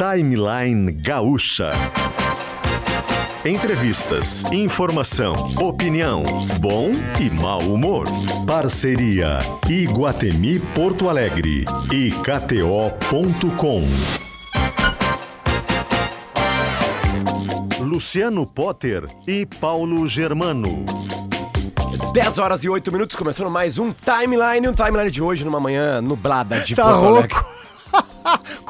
Timeline Gaúcha. Entrevistas, informação, opinião, bom e mau humor. Parceria Iguatemi Porto Alegre e KTO.com. Luciano Potter e Paulo Germano. 10 horas e 8 minutos, começando mais um timeline. Um timeline de hoje, numa manhã nublada de Tá Porto Alegre. rouco.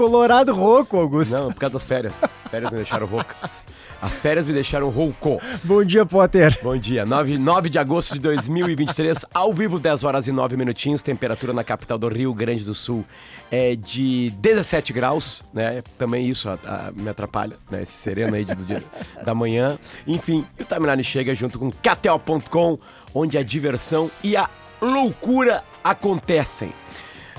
Colorado rouco, Augusto. Não, por causa das férias. As férias me deixaram roucas. As férias me deixaram rouco. Bom dia, Potter. Bom dia, 9, 9 de agosto de 2023, ao vivo, 10 horas e 9 minutinhos. Temperatura na capital do Rio Grande do Sul é de 17 graus, né? Também isso a- a- me atrapalha, né? Esse sereno aí de- do dia, da manhã. Enfim, o Timeline chega junto com KTO.com, onde a diversão e a loucura acontecem.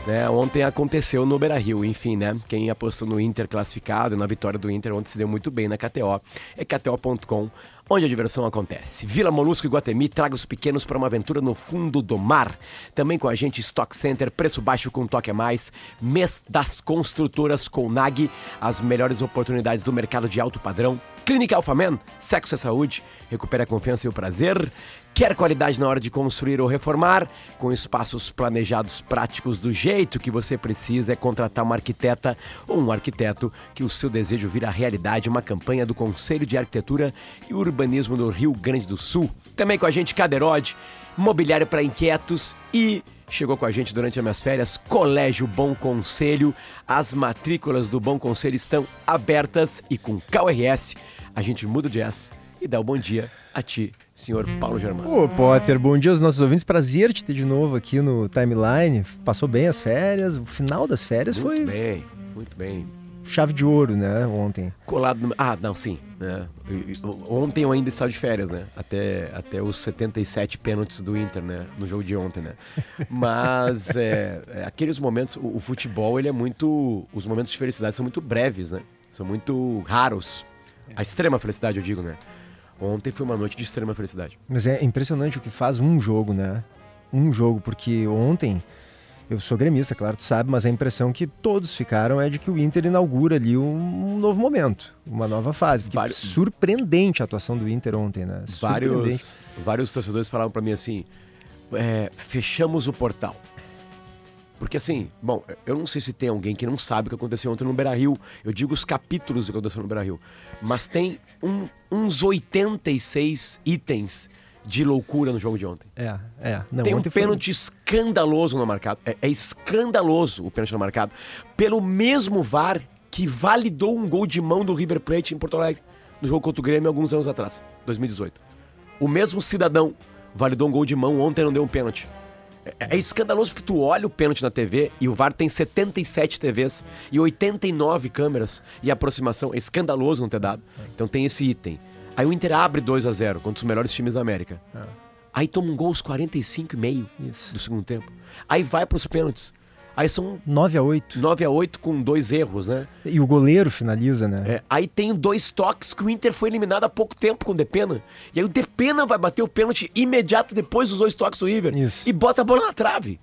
Né? Ontem aconteceu no Beira Rio, enfim, né? Quem apostou no Inter classificado, na vitória do Inter, ontem se deu muito bem na KTO. É KTO.com, onde a diversão acontece. Vila Molusco e Guatemi, traga os pequenos para uma aventura no fundo do mar. Também com a gente Stock Center, preço baixo com toque a mais. Mês das construtoras com NAG, as melhores oportunidades do mercado de alto padrão. Clínica Alphaman, sexo é saúde, recupera a confiança e o prazer. Quer qualidade na hora de construir ou reformar? Com espaços planejados práticos do jeito que você precisa, é contratar uma arquiteta ou um arquiteto que o seu desejo vira realidade. Uma campanha do Conselho de Arquitetura e Urbanismo do Rio Grande do Sul. Também com a gente Caderode, mobiliário para inquietos e chegou com a gente durante as minhas férias, Colégio Bom Conselho. As matrículas do Bom Conselho estão abertas e com KRS a gente muda o jazz e dá o bom dia a ti, senhor Paulo Germano. Ô, Potter, bom dia aos nossos ouvintes. Prazer te ter de novo aqui no Timeline. Passou bem as férias. O final das férias Muito foi bem, muito bem. chave de ouro, né? Ontem. Colado no... Ah, não, sim. né? Ontem eu ainda estava de férias, né? Até, até os 77 pênaltis do Inter, né? No jogo de ontem, né? Mas é, é, aqueles momentos, o, o futebol, ele é muito. Os momentos de felicidade são muito breves, né? São muito raros. A extrema felicidade, eu digo, né? Ontem foi uma noite de extrema felicidade. Mas é impressionante o que faz um jogo, né? Um jogo, porque ontem. Eu sou gremista, claro, tu sabe, mas a impressão que todos ficaram é de que o Inter inaugura ali um, novo momento, uma nova fase. Porque Vários- surpreendente a atuação do Inter ontem, né? Vários, vários torcedores falaram pra mim assim: é, fechamos o portal. Porque assim, bom, eu não sei se tem alguém que não sabe o que aconteceu ontem no Beira Rio. Eu digo os capítulos do que aconteceu no Beira Rio. Mas tem um- uns 86 itens de loucura no jogo de ontem. É, é. Não, Tem um ontem foi- pênalti escandaloso no marcado. É, é escandaloso o pênalti no marcado. Pelo mesmo VAR que validou um gol de mão do River Plate em Porto Alegre, no jogo contra o Grêmio alguns anos atrás, 2018. O mesmo cidadão validou um gol de mão ontem e não deu um pênalti. É, é escandaloso porque tu olha o pênalti na TV e o VAR tem 77 TVs e 89 câmeras e aproximação. É escandaloso não ter dado. Então tem esse item. Aí o Inter abre 2 a 0 contra os melhores times da América. Aí toma um gol aos 45 e meio do segundo tempo. Aí vai pros pênaltis. Aí são 9 a 8 9 a 8 com dois erros, né? E o goleiro finaliza, né? É, aí tem dois toques que o Inter foi eliminado há pouco tempo com o Depena. E aí o Depena vai bater o pênalti imediato depois dos dois toques do River. Isso. E bota a bola na trave.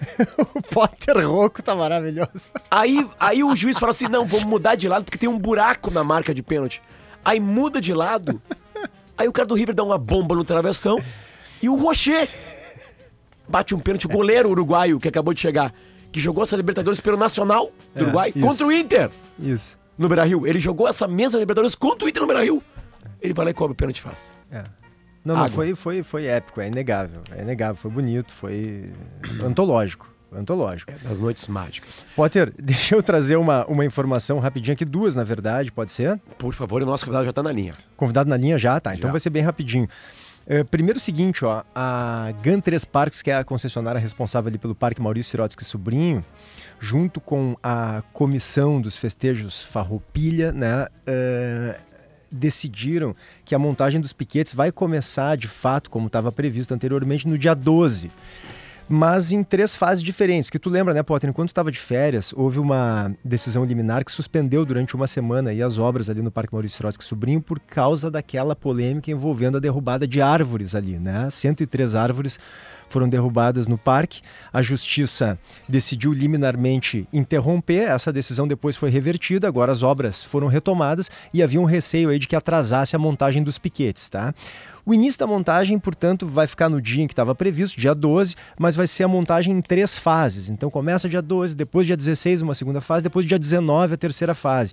o Potter Rouco tá maravilhoso. Aí, aí o juiz fala assim: não, vamos mudar de lado porque tem um buraco na marca de pênalti. Aí muda de lado. Aí o cara do River dá uma bomba no travessão. E o Rocher bate um pênalti. O goleiro uruguaio que acabou de chegar, que jogou essa Libertadores pelo Nacional do É, Uruguai isso. contra o Inter Isso. no Beira Rio. Ele jogou essa mesma Libertadores contra o Inter no Beira Rio. Ele vai lá e cobra o pênalti faz. É. Não, não, foi, foi, foi épico, é inegável. É inegável, foi bonito, foi antológico. Antológico. Das noites mágicas. Potter, deixa eu trazer uma, uma informação rapidinho aqui, duas na verdade, pode ser? Por favor, o nosso convidado já tá na linha. Convidado na linha já, tá? Então Já. vai ser bem rapidinho. É, primeiro o seguinte, ó, a GAN 3 Parques, que é a concessionária responsável ali pelo Parque Maurício Sirotsky Sobrinho, junto com a comissão dos festejos Farroupilha, né, é, decidiram que a montagem dos piquetes vai começar de fato, como estava previsto anteriormente, no dia 12 mas em três fases diferentes. Que tu lembra, né, Potter? Enquanto estava de férias, houve uma decisão liminar que suspendeu durante uma semana as obras ali no Parque Maurício Sirotsky Sobrinho por causa daquela polêmica envolvendo a derrubada de árvores ali, né? 103 árvores foram derrubadas no parque. A justiça decidiu liminarmente interromper, essa decisão depois foi revertida, agora as obras foram retomadas e havia um receio aí de que atrasasse a montagem dos piquetes, tá? O início da montagem, portanto, vai ficar no dia em que estava previsto, dia 12, mas vai ser a montagem em três fases. Então começa dia 12, depois dia 16 uma segunda fase, depois dia 19 a terceira fase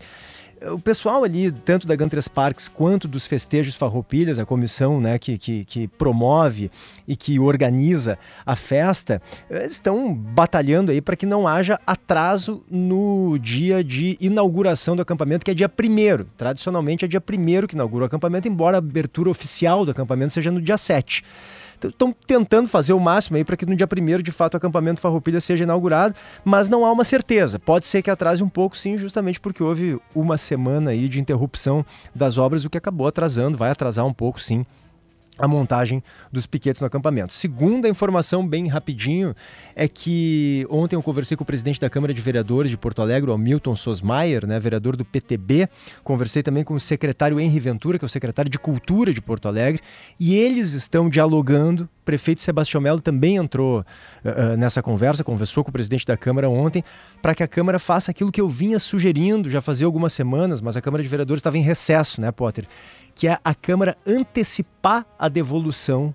o pessoal ali, tanto da Gantres Parks quanto dos festejos Farroupilhas, a comissão né, que, que, que, promove e que organiza a festa, estão batalhando aí para que não haja atraso no dia de inauguração do acampamento, que é dia primeiro. Tradicionalmente é dia primeiro que inaugura o acampamento, embora a abertura oficial do acampamento seja no dia 7 estão tentando fazer o máximo aí para que no dia primeiro de fato o acampamento Farroupilha seja inaugurado, mas não há uma certeza. Pode ser que atrase um pouco, sim, justamente porque houve uma semana aí de interrupção das obras, o que acabou atrasando, vai atrasar um pouco, sim, a montagem dos piquetes no acampamento. Segunda informação, bem rapidinho, é que ontem eu conversei com o presidente da Câmara de Vereadores de Porto Alegre, o Milton Sosmaier, né, vereador do PTB. Conversei também com o secretário Henri Ventura, que é o secretário de Cultura de Porto Alegre, e eles estão dialogando. O prefeito Sebastião Melo também entrou uh, nessa conversa, conversou com o presidente da Câmara ontem, para que a Câmara faça aquilo que eu vinha sugerindo já fazia algumas semanas, mas a Câmara de Vereadores estava em recesso, né, Potter? Que é a Câmara antecipar a devolução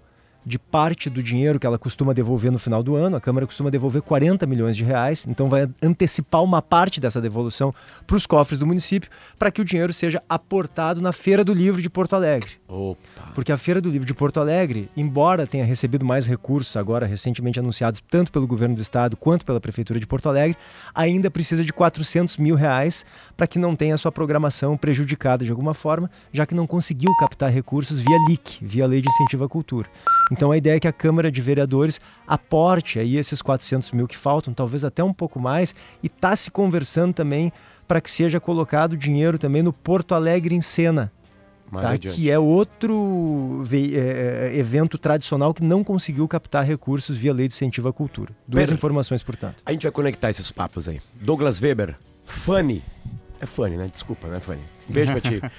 de parte do dinheiro que ela costuma devolver no final do ano. A Câmara costuma devolver 40 milhões de reais, então vai antecipar uma parte dessa devolução para os cofres do município, para que o dinheiro seja aportado na Feira do Livro de Porto Alegre. Opa. Porque a Feira do Livro de Porto Alegre, embora tenha recebido mais recursos agora recentemente anunciados tanto pelo governo do estado quanto pela prefeitura de Porto Alegre, ainda precisa de 400 mil reais para que não tenha sua programação prejudicada de alguma forma, já que não conseguiu captar recursos via LIC, via Lei de Incentivo à Cultura. Então a ideia é que a Câmara de Vereadores aporte aí esses 400 mil que faltam, talvez até um pouco mais, e está se conversando também para que seja colocado dinheiro também no Porto Alegre em Cena, tá? que é outro é, é, evento tradicional que não conseguiu captar recursos via lei de incentivo à cultura. Duas Pedro, informações, portanto. A gente vai conectar esses papos aí. Douglas Weber, Fanny. É Fanny, né? Desculpa, né, Fanny? Um beijo pra ti.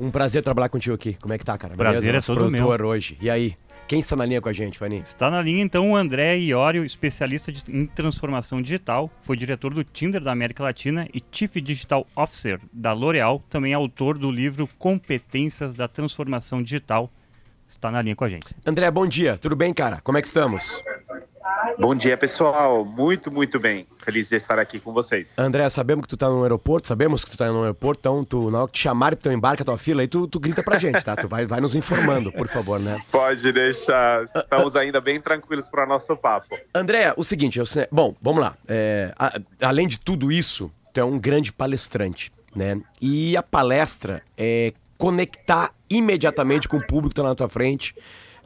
Um prazer trabalhar contigo aqui. Como é que tá, cara? Prazer Beleza? é todo meu. hoje. E aí? Quem está na linha com a gente, Fanny? Está na linha, então, o André Iorio, especialista de, em transformação digital, foi diretor do Tinder da América Latina e Chief Digital Officer da L'Oréal, também autor do livro Competências da Transformação Digital. Está na linha com a gente. André, bom dia. Tudo bem, cara? Como é que estamos? Bom dia, pessoal. Muito, muito bem. Feliz de estar aqui com vocês. André, sabemos que tu tá no aeroporto, sabemos que tu tá no aeroporto, então tu, na hora que te chamarem pro teu embarque, a tua fila, aí tu, tu grita pra gente, tá? Tu vai, vai nos informando, por favor, né? Pode deixar. Estamos ainda bem tranquilos para nosso papo. André, o seguinte, eu, bom, vamos lá. É, a, além de tudo isso, tu é um grande palestrante, né? E a palestra é conectar imediatamente com o público que tá na tua frente,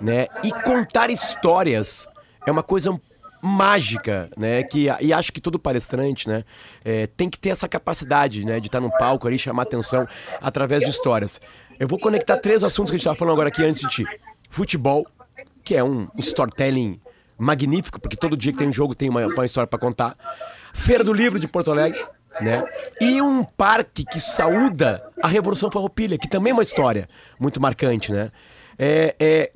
né? E contar histórias é uma coisa mágica, né? Que, e acho que todo palestrante, né? É, tem que ter essa capacidade, né? De estar no palco ali, chamar atenção através de histórias. Eu vou conectar três assuntos que a gente estava falando agora aqui antes de ti. Futebol, que é um storytelling magnífico, porque todo dia que tem um jogo tem uma, uma história para contar. Feira do Livro de Porto Alegre, né? E um parque que saúda a Revolução Farroupilha, que também é uma história muito marcante, né? É, é,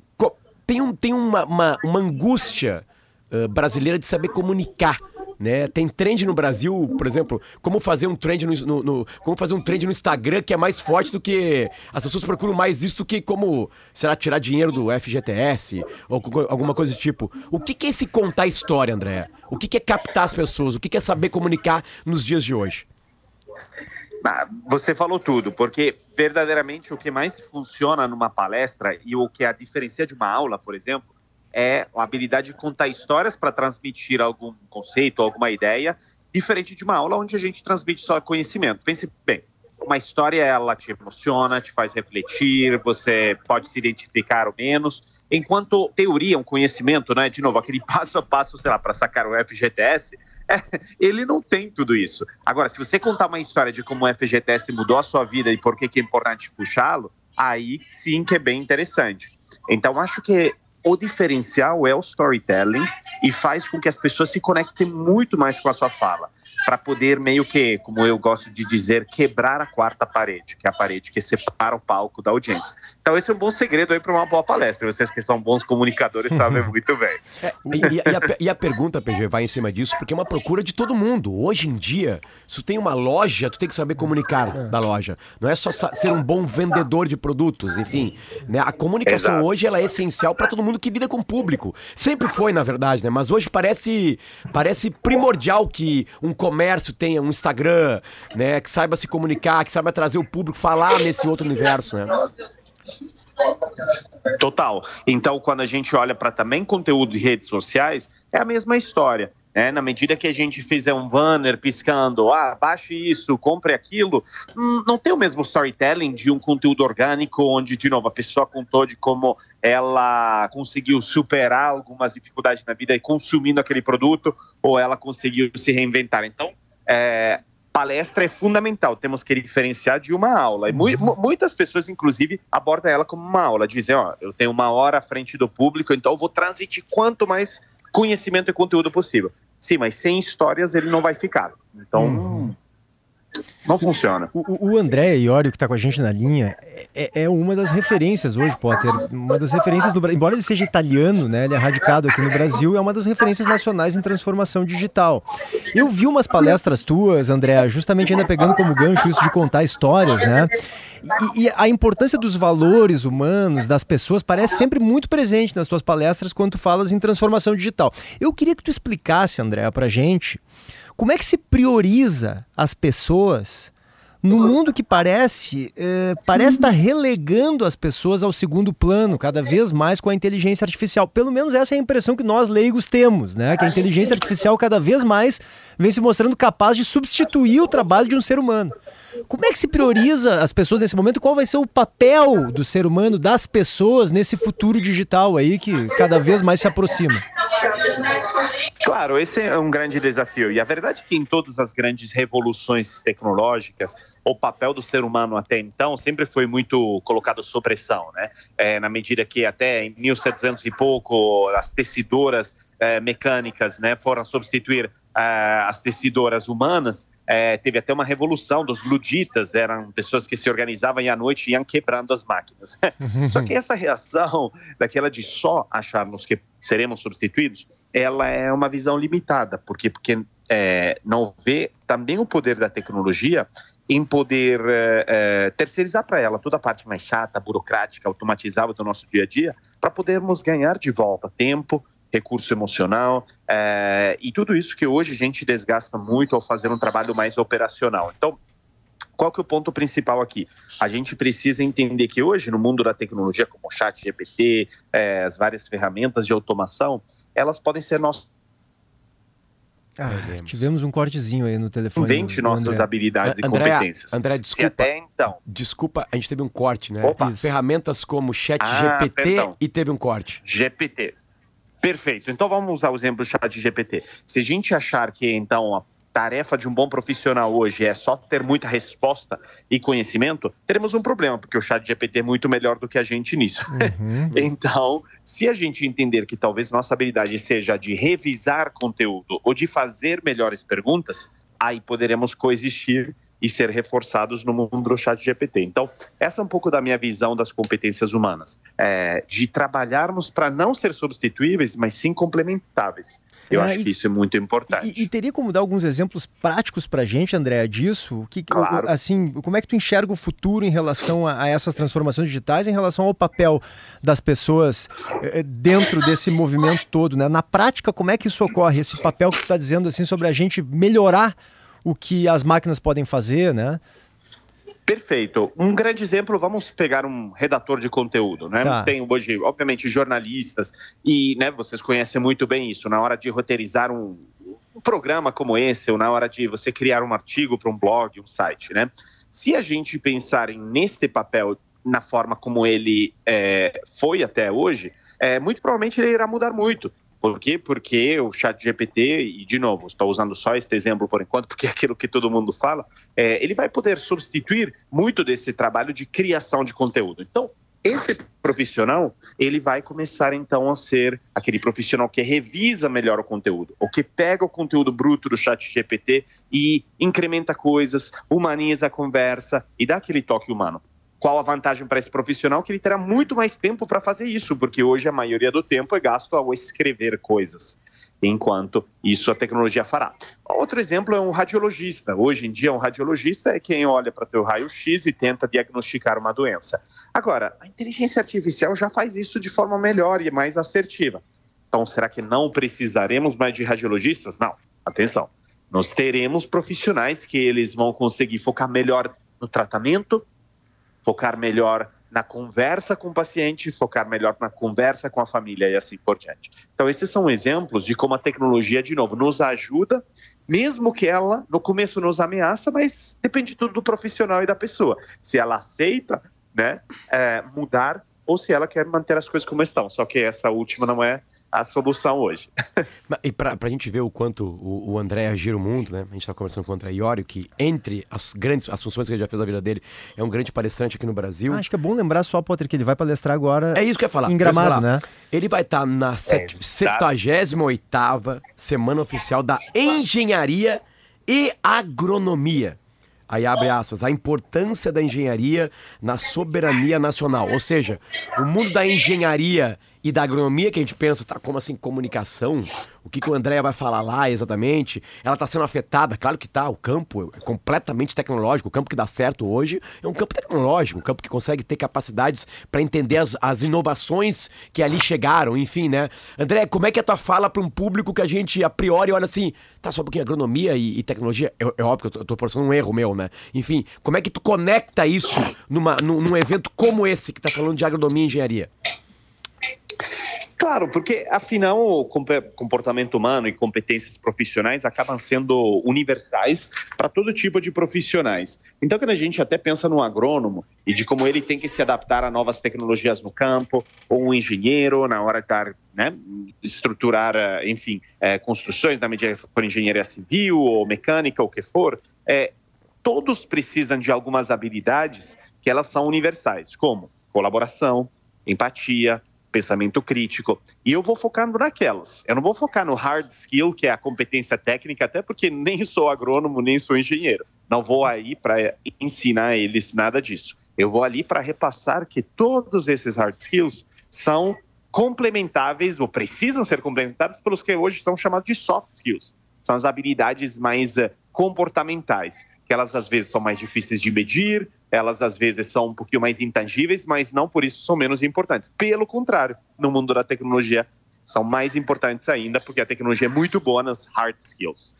tem, um, tem uma, uma, uma angústia uh, brasileira de saber comunicar. Né? Tem trend no Brasil, por exemplo, como fazer um trend no, no, no, como fazer um trend no Instagram que é mais forte do que as pessoas procuram mais isso do que como será tirar dinheiro do FGTS ou alguma coisa do tipo. O que, que é esse contar história, André? O que, que é captar as pessoas? O que, que é saber comunicar nos dias de hoje? Ah, você falou tudo, porque verdadeiramente o que mais funciona numa palestra e o que a diferencia de uma aula, por exemplo, é a habilidade de contar histórias para transmitir algum conceito, alguma ideia, diferente de uma aula onde a gente transmite só conhecimento. Pense bem, uma história ela te emociona, te faz refletir, você pode se identificar ou menos, enquanto teoria, um conhecimento, né, de novo, aquele passo a passo, sei lá, para sacar o FGTS, é, ele não tem tudo isso. Agora, se você contar uma história de como o FGTS mudou a sua vida e por que, que é importante puxá-lo, aí sim que é bem interessante. Então, acho que o diferencial é o storytelling e faz com que as pessoas se conectem muito mais com a sua fala. Para poder meio que, como eu gosto de dizer, quebrar a quarta parede, que é a parede que separa o palco da audiência. Então esse é um bom segredo aí para uma boa palestra. Vocês que são bons comunicadores sabem muito bem. É, e, e, a, e, a, pergunta, PG, vai em cima disso, porque é uma procura de todo mundo. Hoje em dia, se tu tem uma loja, tu tem que saber comunicar da loja. Não é só ser um bom vendedor de produtos, enfim. Né? A comunicação Exato. hoje ela é essencial para todo mundo que lida com o público. Sempre foi, na verdade, né? Mas hoje parece, parece primordial que um comércio tenha um Instagram, né? Que saiba se comunicar, que saiba trazer o público, falar nesse outro universo, né? Total. Então, quando a gente olha para também conteúdo de redes sociais, é a mesma história. É, na medida que a gente fizer um banner piscando, ah, baixe isso, compre aquilo, hum, não tem o mesmo storytelling de um conteúdo orgânico, onde, de novo, a pessoa contou de como ela conseguiu superar algumas dificuldades na vida e consumindo aquele produto, ou ela conseguiu se reinventar. Então, é, palestra é fundamental, temos que diferenciar de uma aula. E mu muitas pessoas, inclusive, abordam ela como uma aula, dizem, ó, eu tenho uma hora à frente do público, então eu vou transmitir quanto mais conhecimento e conteúdo possível. Sim, mas sem histórias ele não vai ficar. Então, hum. Não funciona. O, o André Iorio, que está com a gente na linha, é, é, uma das referências hoje, Potter. Uma das referências do Embora ele seja italiano, né? Ele é radicado aqui no Brasil, é uma das referências nacionais em transformação digital. Eu vi umas palestras tuas, André, justamente ainda pegando como gancho isso de contar histórias, né? E, e, a importância dos valores humanos, das pessoas, parece sempre muito presente nas tuas palestras quando tu falas em transformação digital. Eu queria que tu explicasse, André, pra gente como é que se prioriza as pessoas no mundo que parece é, parece estar relegando as pessoas ao segundo plano cada vez mais com a inteligência artificial. Pelo menos essa é a impressão que nós leigos temos, né? Que a inteligência artificial cada vez mais vem se mostrando capaz de substituir o trabalho de um ser humano. Como é que se prioriza as pessoas nesse momento? Qual vai ser o papel do ser humano, das pessoas nesse futuro digital aí que cada vez mais se aproxima? Claro, esse é um grande desafio. E a verdade é que em todas as grandes revoluções tecnológicas, o papel do ser humano até então sempre foi muito colocado sob pressão, né? É, na medida que até em 1700 e pouco as tecidoras é, mecânicas né, foram substituir as tecidoras humanas, é, teve até uma revolução dos luditas, eram pessoas que se organizavam e à noite iam quebrando as máquinas. Só que essa reação daquela de só acharmos que seremos substituídos, ela é uma visão limitada, porque, porque é, não vê também o poder da tecnologia em poder é, é, terceirizar para ela toda a parte mais chata, burocrática, automatizada do nosso dia a dia, para podermos ganhar de volta tempo, recurso emocional é, e tudo isso que hoje a gente desgasta muito ao fazer um trabalho mais operacional. Então, qual que é o ponto principal aqui? A gente precisa entender que hoje, no mundo da tecnologia, como o chat GPT, é, as várias ferramentas de automação, elas podem ser nosso ah, tivemos um cortezinho aí no telefone. Invente nossas André. habilidades e competências. André, desculpa. Se até então. Desculpa, a gente teve um corte, né? Opa. Ferramentas como Chat ah, GPT e teve um corte. GPT. Perfeito. Então vamos usar o exemplo do chat GPT. Se a gente achar que então a tarefa de um bom profissional hoje é só ter muita resposta e conhecimento, teremos um problema, porque o chat GPT é muito melhor do que a gente nisso. Uhum. então, se a gente entender que talvez nossa habilidade seja de revisar conteúdo ou de fazer melhores perguntas, aí poderemos coexistir e ser reforçados no mundo do chat GPT. Então, essa é um pouco da minha visão das competências humanas, é, de trabalharmos para não ser substituíveis, mas sim complementáveis. Eu é, acho e, que isso é muito importante. E, e, teria como dar alguns exemplos práticos para a gente, André, disso? Que, claro. Assim, como é que tu enxerga o futuro em relação a, a, essas transformações digitais, em relação ao papel das pessoas eh, dentro desse movimento todo? Né? Na prática, como é que isso ocorre? Esse papel que tu está dizendo assim sobre a gente melhorar o que as máquinas podem fazer, né? Perfeito. Um grande exemplo, vamos pegar um redator de conteúdo, né? Tá. Tem hoje, obviamente, jornalistas e, né, vocês conhecem muito bem isso. Na hora de roteirizar um, um programa como esse, ou na hora de você criar um artigo para um blog, um site, né? Se a gente pensar neste papel na forma como ele é, foi até hoje, é, muito provavelmente ele irá mudar muito. Por quê? Porque o chat GPT, e de novo, estou usando só este exemplo por enquanto, porque é aquilo que todo mundo fala, é, ele vai poder substituir muito desse trabalho de criação de conteúdo. Então, esse profissional, ele vai começar então a ser aquele profissional que revisa melhor o conteúdo, ou que pega o conteúdo bruto do chat GPT e incrementa coisas, humaniza a conversa e dá aquele toque humano. Qual a vantagem para esse profissional? Que ele terá muito mais tempo para fazer isso, porque hoje a maioria do tempo é gasto ao escrever coisas enquanto isso a tecnologia fará. Outro exemplo é um radiologista. Hoje em dia, um radiologista é quem olha para teu raio-x e tenta diagnosticar uma doença. Agora, a inteligência artificial já faz isso de forma melhor e mais assertiva. Então, será que não precisaremos mais de radiologistas? Não. Atenção. Nós teremos profissionais que eles vão conseguir focar melhor no tratamento, focar melhor na conversa com o paciente, focar melhor na conversa com a família e assim por diante. Então, esses são exemplos de como a tecnologia, de novo, nos ajuda, mesmo que ela no começo nos ameaça, mas depende tudo do profissional e da pessoa. Se ela aceita né, é, mudar ou se ela quer manter as coisas como estão. Só que essa última não é a solução hoje. e para a gente ver o quanto o, o André agira o mundo, né? A gente está conversando com o André Iório, que entre as grandes as funções que ele já fez na vida dele, é um grande palestrante aqui no Brasil. Ah, acho que é bom lembrar só, Potter, que ele vai palestrar agora. É isso que eu ia falar. Em Gramado, né? Ele vai estar tá na 78 Semana Oficial da Engenharia e Agronomia. Aí abre aspas, a importância da engenharia na soberania nacional. Ou seja, o mundo da engenharia e da agronomia que a gente pensa, tá, como assim, comunicação, o que, que o André vai falar lá exatamente, ela está sendo afetada, claro que tá, o campo é completamente tecnológico, o campo que dá certo hoje é um campo tecnológico, um campo que consegue ter capacidades para entender as, as inovações que ali chegaram, enfim, né? André, como é que é a tua fala para um público que a gente a priori olha assim, tá, só pouquinho, agronomia e, e tecnologia, é, é, óbvio que eu tô forçando um erro meu, né? Enfim, como é que tu conecta isso numa, num, num evento como esse, que tá falando de agronomia e engenharia? Claro, porque afinal o comportamento humano e competências profissionais acabam sendo universais para todo tipo de profissionais. Então, quando a gente até pensa no agrônomo e de como ele tem que se adaptar a novas tecnologias no campo, ou um engenheiro na hora de estar, né, estruturar, eh, enfim, é, construções na medida for engenharia civil ou mecânica, ou o que for, é, todos precisam de algumas habilidades que elas são universais, como colaboração, empatia, pensamento crítico. E eu vou focando naquelas. Eu não vou focar no hard skill, que é a competência técnica, até porque nem sou agrônomo, nem sou engenheiro. Não vou aí para ensinar eles nada disso. Eu vou ali para repassar que todos esses hard skills são complementáveis ou precisam ser complementados pelos que hoje são chamados de soft skills. São as habilidades mais uh, comportamentais, que elas às vezes são mais difíceis de medir, elas às vezes são um pouquinho mais intangíveis, mas não por isso são menos importantes. Pelo contrário, no mundo da tecnologia são mais importantes ainda, porque a tecnologia é muito boa nas hard skills.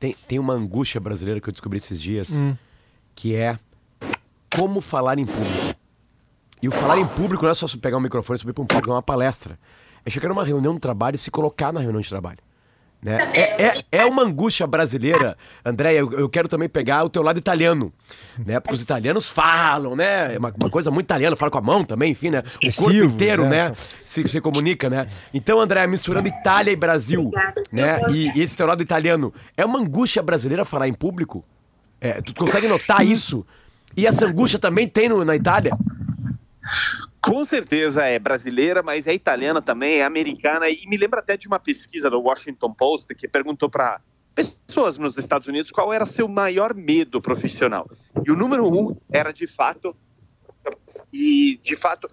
Tem, tem uma angústia brasileira que eu descobri esses dias, hum. que é como falar em público. E o falar em público não é só pegar um microfone e subir para um palco, é uma palestra. É chegar numa reunião de trabalho e se colocar na reunião de trabalho. Né? É, é, é uma angústia brasileira, André. Eu, eu, quero também pegar o teu lado italiano, né? Porque os italianos falam, né? É uma, uma coisa muito italiana, fala com a mão também, enfim, né? O corpo inteiro, né? Se, se comunica, né? Então, André, misturando Itália e Brasil, né? E, e esse teu lado italiano, é uma angústia brasileira falar em público? É, tu consegue notar isso? E essa angústia também tem no, na Itália? Com certeza é brasileira, mas é italiana também, é americana e me lembra até de uma pesquisa do Washington Post que perguntou para pessoas nos Estados Unidos qual era seu maior medo profissional. E o número um era de fato e de fato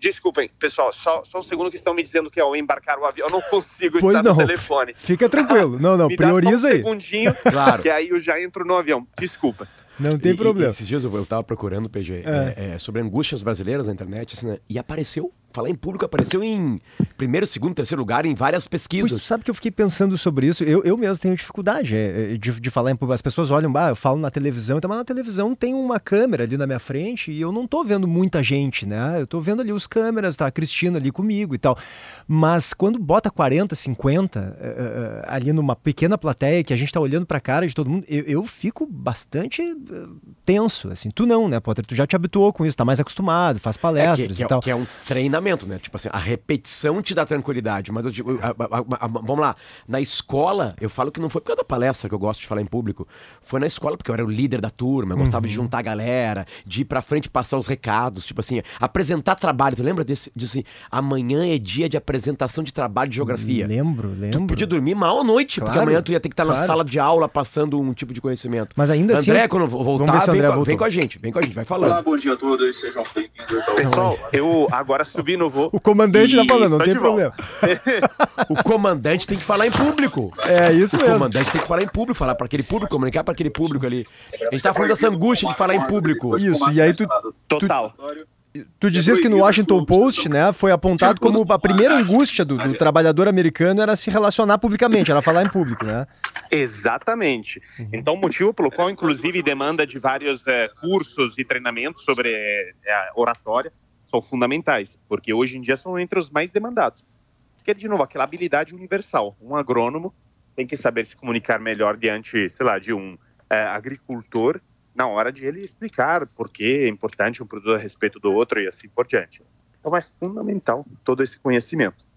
Desculpem, pessoal, só, só um segundo que estão me dizendo que ao embarcar o avião eu não consigo pois estar não. no telefone. Fica tranquilo. Não, não, me prioriza dá só um aí. segundinho, claro. que aí eu já entro no avião. Desculpa. Não tem e, problema. E, esses dias eu, eu tava procurando, PG, é. É, é, sobre angústias brasileiras na internet, assim, né? e apareceu falar em público apareceu em primeiro, segundo, terceiro lugar em várias pesquisas. Pois, sabe que eu fiquei pensando sobre isso? Eu, eu mesmo tenho dificuldade é, é, de, de falar em público. As pessoas olham, ah, eu falo na televisão, então, mas na televisão tem uma câmera ali na minha frente e eu não tô vendo muita gente, né? Eu tô vendo ali os câmeras, tá a Cristina ali comigo e tal. Mas quando bota 40, 50 uh, uh, ali numa pequena plateia que a gente tá olhando pra cara de todo mundo, eu, eu fico bastante tenso, assim. Tu não, né, Potter? Tu já te habituou com isso, tá mais acostumado, faz palestras é que, que e tal. É, que é um treinamento treinamento, né? Tipo assim, a repetição te dá tranquilidade. Mas eu digo, a- a- a- vamos lá, na escola, eu falo que não foi por causa da palestra que eu gosto de falar em público. Foi na escola porque eu era o líder da turma, eu gostava de juntar a galera, de ir pra frente passar os recados. Tipo assim, apresentar trabalho. Tu lembra desse, disso assim? Amanhã é dia de apresentação de trabalho de geografia. Lembro, Tu lembro. podia dormir mal à noite, porque Claro, amanhã tu ia ter que estar na claro. sala de aula passando um tipo de conhecimento. Mas ainda assim- André, quando voltar, vem, André vem com a gente, vem com a gente, vai Olá, falando. bom dia a todos, sejam bem-vindos ao Pessoal, eu agora subi no voo. O comandante tá e falando, não estou tem problema. O comandante tem que falar em público. É isso O mesmo. comandante tem que falar em público, falar para aquele público, comunicar para aquele público ali. A gente tá falando dessa angústia de falar em público. Isso, e aí tu, Total. tu dizias que no Washington Post, né, foi apontado como a primeira angústia do, do trabalhador americano era se relacionar publicamente, era falar em público, né? Exatamente. Então, o motivo pelo qual, inclusive, demanda de vários eh, cursos e treinamentos sobre a oratória são fundamentais, porque hoje em dia são entre os mais demandados. Porque, de novo, aquela habilidade universal. Um agrônomo tem que saber se comunicar melhor diante, sei lá, de um eh, agricultor na hora de ele explicar por que é importante um produto a respeito do outro e assim por diante. Então, é fundamental todo esse conhecimento.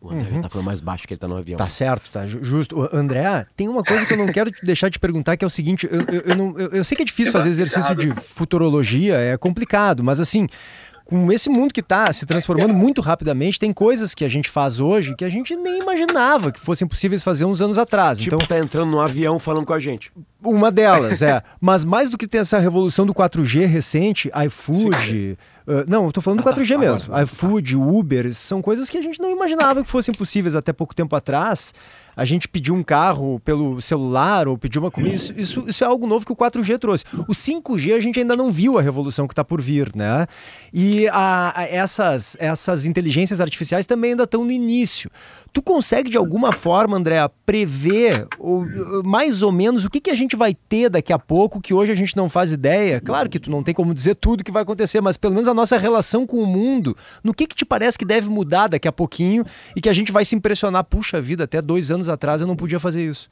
O André tá falando mais baixo que ele tá no avião. Tá certo, tá ju- justo. André, tem uma coisa que eu não quero te deixar de perguntar, que é o seguinte: eu, eu, eu não- eu- eu sei que é difícil fazer exercício de futurologia, é complicado, mas assim. Com esse mundo que está se transformando muito rapidamente, tem coisas que a gente faz hoje que a gente nem imaginava que fossem possíveis fazer uns anos atrás. Tipo, então, tá entrando no avião falando com a gente. Uma delas, é. Mas mais do que ter essa revolução do 4G recente, iFood. uh, não, eu tô falando do 4G mesmo. iFood, Uber, são coisas que a gente não imaginava que fossem possíveis até pouco tempo atrás. A gente pediu um carro pelo celular ou pediu uma comida. Isso, isso, isso é algo novo que o 4G trouxe. O 5G a gente ainda não viu a revolução que está por vir, né? E a- a- essas, essas inteligências artificiais também ainda estão no início. Tu consegue, de alguma forma, André, prever ou, mais ou menos o que, que a gente vai ter daqui a pouco que hoje a gente não faz ideia? Claro que tu não tem como dizer tudo que vai acontecer, mas pelo menos a nossa relação com o mundo, no que, que te parece que deve mudar daqui a pouquinho e que a gente vai se impressionar? Puxa vida, até dois anos atrás eu não podia fazer isso.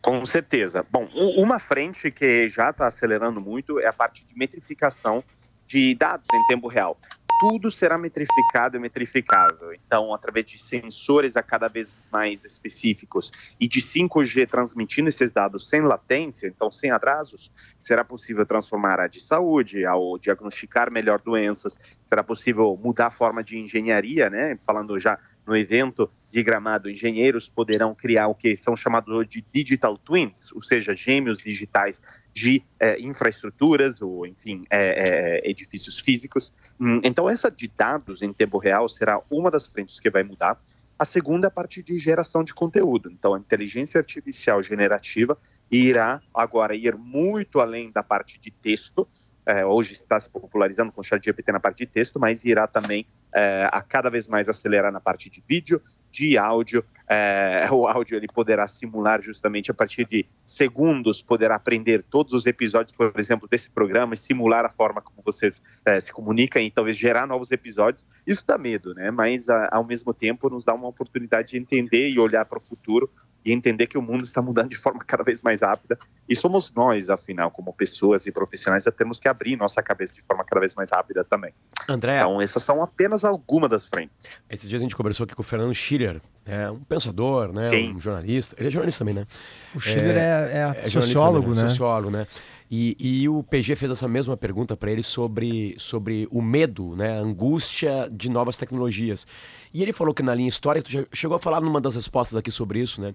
Com certeza. Bom, uma frente que já está acelerando muito é a parte de metrificação de dados em tempo real. Tudo será metrificado e metrificável. Então, através de sensores a cada vez mais específicos e de 5G transmitindo esses dados sem latência, então sem atrasos, será possível transformar a área de saúde, ao diagnosticar melhor doenças, será possível mudar a forma de engenharia, né? Falando já no evento de Gramado, engenheiros poderão criar o que são chamados de digital twins, ou seja, gêmeos digitais de eh, infraestruturas ou, enfim, eh, eh, edifícios físicos. Hum, Então, essa de dados em tempo real será uma das frentes que vai mudar. A segunda é a parte de geração de conteúdo. Então, a inteligência artificial generativa irá agora ir muito além da parte de texto. Eh, hoje está se popularizando com o chat GPT na parte de texto, mas irá também eh, a cada vez mais acelerar na parte de vídeo, de áudio. É, o áudio ele poderá simular justamente a partir de segundos, poderá aprender todos os episódios, por exemplo, desse programa e simular a forma como vocês é, se comunicam e talvez gerar novos episódios. Isso dá medo, né? Mas a, ao mesmo tempo nos dá uma oportunidade de entender e olhar para o futuro e entender que o mundo está mudando de forma cada vez mais rápida e somos nós, afinal, como pessoas e profissionais, a temos que abrir nossa cabeça de forma cada vez mais rápida também. André, Então, essas são apenas algumas das frentes. esses dias a gente conversou aqui com o Fernando Schiller, é um pensador, né? Sim. Um jornalista. Ele é jornalista também, né? O Schiller é, é, É jornalista sociólogo, também, né? Sociólogo, né? E, e o PG fez essa mesma pergunta para ele sobre, sobre o medo, né? A angústia de novas tecnologias. E ele falou que na linha histórica, tu já chegou a falar numa das respostas aqui sobre isso, né?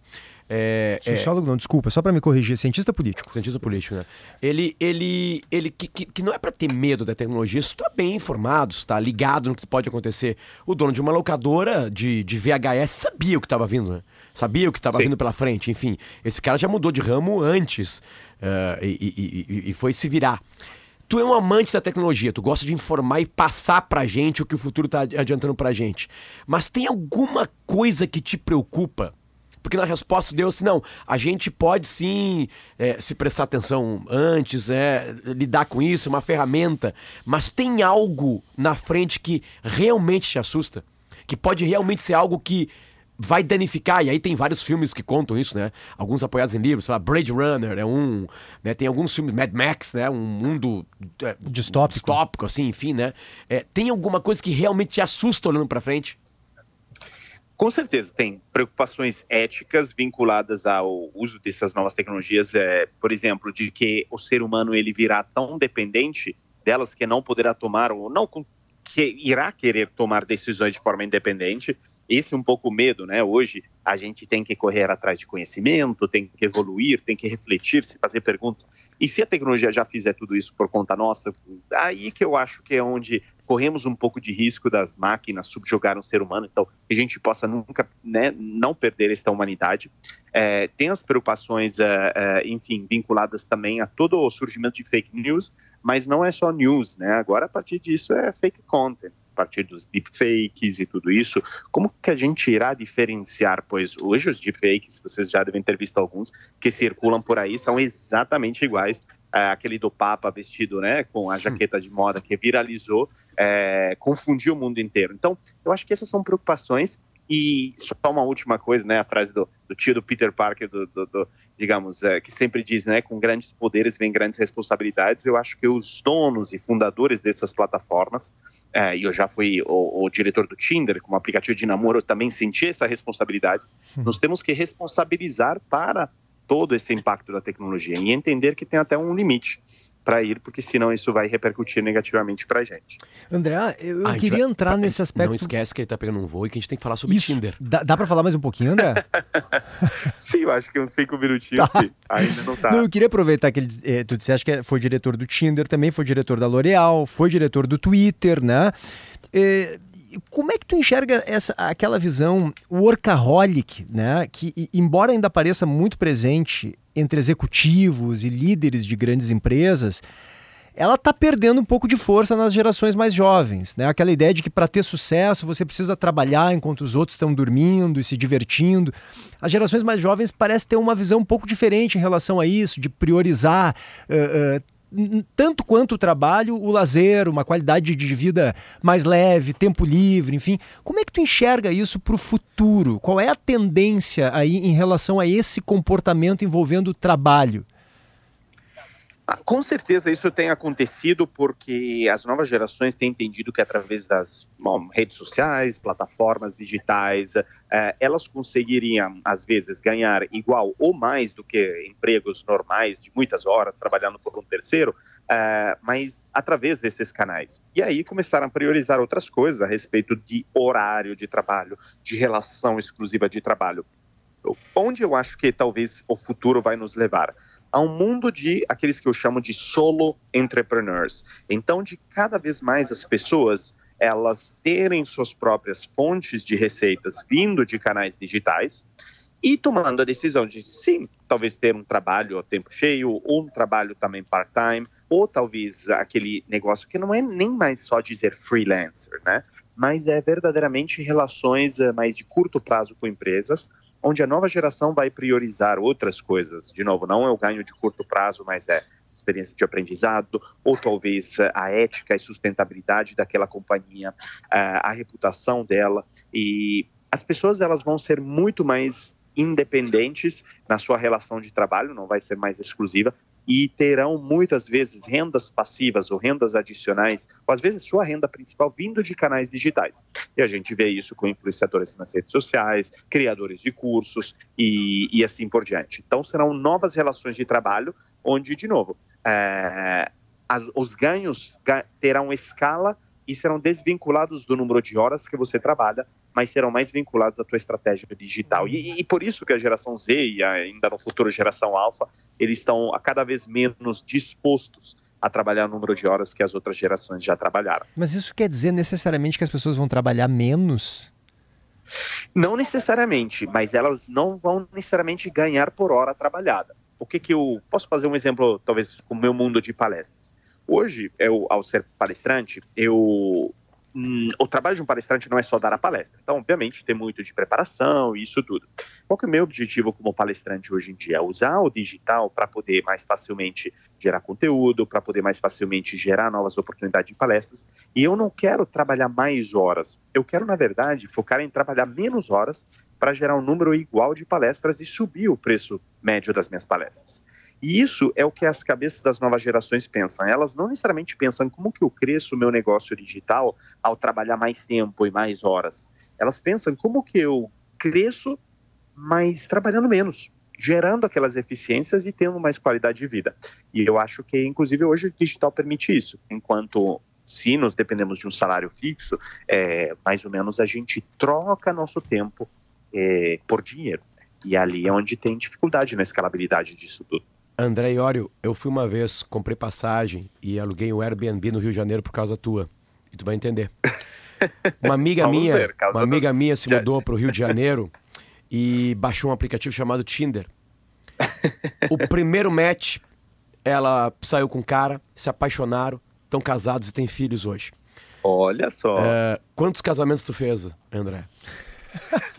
É, é, Sociólogo não, desculpa, só para me corrigir, cientista político. cientista político, né? Ele, ele, ele que, que, que não é para ter medo da tecnologia, isso tá bem informado, está ligado no que pode acontecer. O dono de uma locadora de, de VHS sabia o que estava vindo, né? Sabia o que estava vindo pela frente, enfim. Esse cara já mudou de ramo antes eh, e, e- e- foi se virar. Tu é um amante da tecnologia, tu gosta de informar e passar pra gente o que o futuro tá adiantando pra gente. Mas tem alguma coisa que te preocupa? Porque na resposta deu assim, não, a gente pode sim é, se prestar atenção antes, é, lidar com isso, é uma ferramenta, mas tem algo na frente que realmente te assusta? Que pode realmente ser algo que vai danificar, e aí tem vários filmes que contam isso, né? Alguns apoiados em livros, sei lá, Blade Runner é um, né? Tem alguns filmes, Mad Max, né? Um mundo é, Distópico. distópico, assim, enfim, né? É, tem alguma coisa que realmente te assusta olhando pra frente? Com certeza, tem preocupações éticas vinculadas ao uso dessas novas tecnologias, é, por exemplo, de que o ser humano ele virá tão dependente delas que não poderá tomar ou não que irá querer tomar decisões de forma independente. Esse é um pouco o medo, né? Hoje a gente tem que correr atrás de conhecimento, tem que evoluir, tem que refletir, se fazer perguntas. E se a tecnologia já fizer tudo isso por conta nossa, aí que eu acho que é onde corremos um pouco de risco das máquinas subjugar um ser humano, então que a gente possa nunca, né, não perder esta humanidade. É, tem as preocupações, é, é, enfim, vinculadas também a todo o surgimento de fake news, mas não é só news, né? Agora a partir disso é fake content, partir dos deepfakes e tudo isso. Como que a gente irá diferenciar pois hoje os deepfakes, vocês já devem ter visto alguns, que circulam por aí, são exatamente iguais é, aquele do Papa vestido né, com a jaqueta de moda que viralizou, é, confundiu o mundo inteiro. Então, eu acho que essas são preocupações e só uma última coisa, né, a frase do, do tio do Peter Parker, do, do, do digamos, é, que sempre diz, né, com grandes poderes vem grandes responsabilidades. Eu acho que os donos e fundadores dessas plataformas, é, e eu já fui o, o, diretor do Tinder, como aplicativo de namoro, eu também senti essa responsabilidade. Nós temos que responsabilizar para todo esse impacto da tecnologia e entender que tem até um limite para ir, porque senão isso vai repercutir negativamente para a gente. André, eu, eu ah, queria vai... entrar nesse aspecto. Não esquece que ele está pegando um voo e que a gente tem que falar sobre isso. Tinder. Dá, dá para falar mais um pouquinho, André? sim, eu acho que uns cinco minutinhos, tá. sim. Ainda não tá. Não, eu queria aproveitar que ele, eh, tu disseste que foi diretor do Tinder, também foi diretor da L'Oréal, foi diretor do Twitter, né? Eh, como é que tu enxerga essa, aquela visão workaholic, né? Que, embora ainda pareça muito presente entre executivos e líderes de grandes empresas, ela está perdendo um pouco de força nas gerações mais jovens. Né? Aquela ideia de que para ter sucesso você precisa trabalhar enquanto os outros estão dormindo e se divertindo. As gerações mais jovens parecem ter uma visão um pouco diferente em relação a isso, de priorizar uh, uh, tanto quanto o trabalho, o lazer, uma qualidade de vida mais leve, tempo livre, enfim. Como é que tu enxerga isso para o futuro? Qual é a tendência aí em relação a esse comportamento envolvendo o trabalho? Ah, com certeza isso tem acontecido porque as novas gerações têm entendido que através das bom, redes sociais, plataformas digitais, eh, elas conseguiriam às vezes ganhar igual ou mais do que empregos normais de muitas horas trabalhando por um terceiro, eh, mas através desses canais. E aí começaram a priorizar outras coisas a respeito de horário de trabalho, de relação exclusiva de trabalho. Onde eu acho que talvez o futuro vai nos levar? A um mundo de aqueles que eu chamo de solo entrepreneurs. Então, de cada vez mais as pessoas elas terem suas próprias fontes de receitas vindo de canais digitais e tomando a decisão de sim, talvez ter um trabalho a tempo cheio, ou um trabalho também part-time, ou talvez aquele negócio que não é nem mais só dizer freelancer, né? Mas é verdadeiramente relações eh, mais de curto prazo com empresas, onde a nova geração vai priorizar outras coisas. De novo, não é o ganho de curto prazo, mas é experiência de aprendizado, ou talvez eh, a ética e sustentabilidade daquela companhia, eh, a reputação dela. E as pessoas elas vão ser muito mais independentes na sua relação de trabalho, não vai ser mais exclusiva, e terão muitas vezes rendas passivas ou rendas adicionais, ou às vezes sua renda principal vindo de canais digitais. E a gente vê isso com influenciadores nas redes sociais, criadores de cursos e, e assim por diante. Então serão novas relações de trabalho, onde, de novo, é, as, os ganhos terão escala e serão desvinculados do número de horas que você trabalha, mas serão mais vinculados à tua estratégia digital. E, e, por isso que a geração Z e ainda no futuro a geração Alpha, eles estão a cada vez menos dispostos a trabalhar o número de horas que as outras gerações já trabalharam. Mas isso quer dizer necessariamente que as pessoas vão trabalhar menos? Não necessariamente, mas elas não vão necessariamente ganhar por hora trabalhada. O que que eu posso fazer um exemplo, talvez, com o meu mundo de palestras. Hoje, eu, ao ser palestrante, eu hum, o trabalho de um palestrante não é só dar a palestra. Então, obviamente, tem muito de preparação e isso tudo. Qual que é o meu objetivo como palestrante hoje em dia? Usar o digital para poder mais facilmente gerar conteúdo, para poder mais facilmente gerar novas oportunidades de palestras. E eu não quero trabalhar mais horas. Eu quero, na verdade, focar em trabalhar menos horas para gerar um número igual de palestras e subir o preço médio das minhas palestras. E isso é o que as cabeças das novas gerações pensam. Elas não necessariamente pensam como que eu cresço o meu negócio digital ao trabalhar mais tempo e mais horas. Elas pensam como que eu cresço, mas trabalhando menos, gerando aquelas eficiências e tendo mais qualidade de vida. E eu acho que, inclusive, hoje o digital permite isso. Enquanto se nós dependemos de um salário fixo, é, mais ou menos a gente troca nosso tempo é, por dinheiro. E ali é onde tem dificuldade na escalabilidade disso tudo. André Iório, eu fui uma vez, comprei passagem e aluguei um Airbnb no Rio de Janeiro por causa tua. E tu vai entender. Uma amiga minha, ver, uma amiga do- minha se mudou para o Rio de Janeiro e baixou um aplicativo chamado Tinder. O primeiro match, ela saiu com um cara, se apaixonaram, estão casados e têm filhos hoje. Olha só. É, quantos casamentos tu fez, André?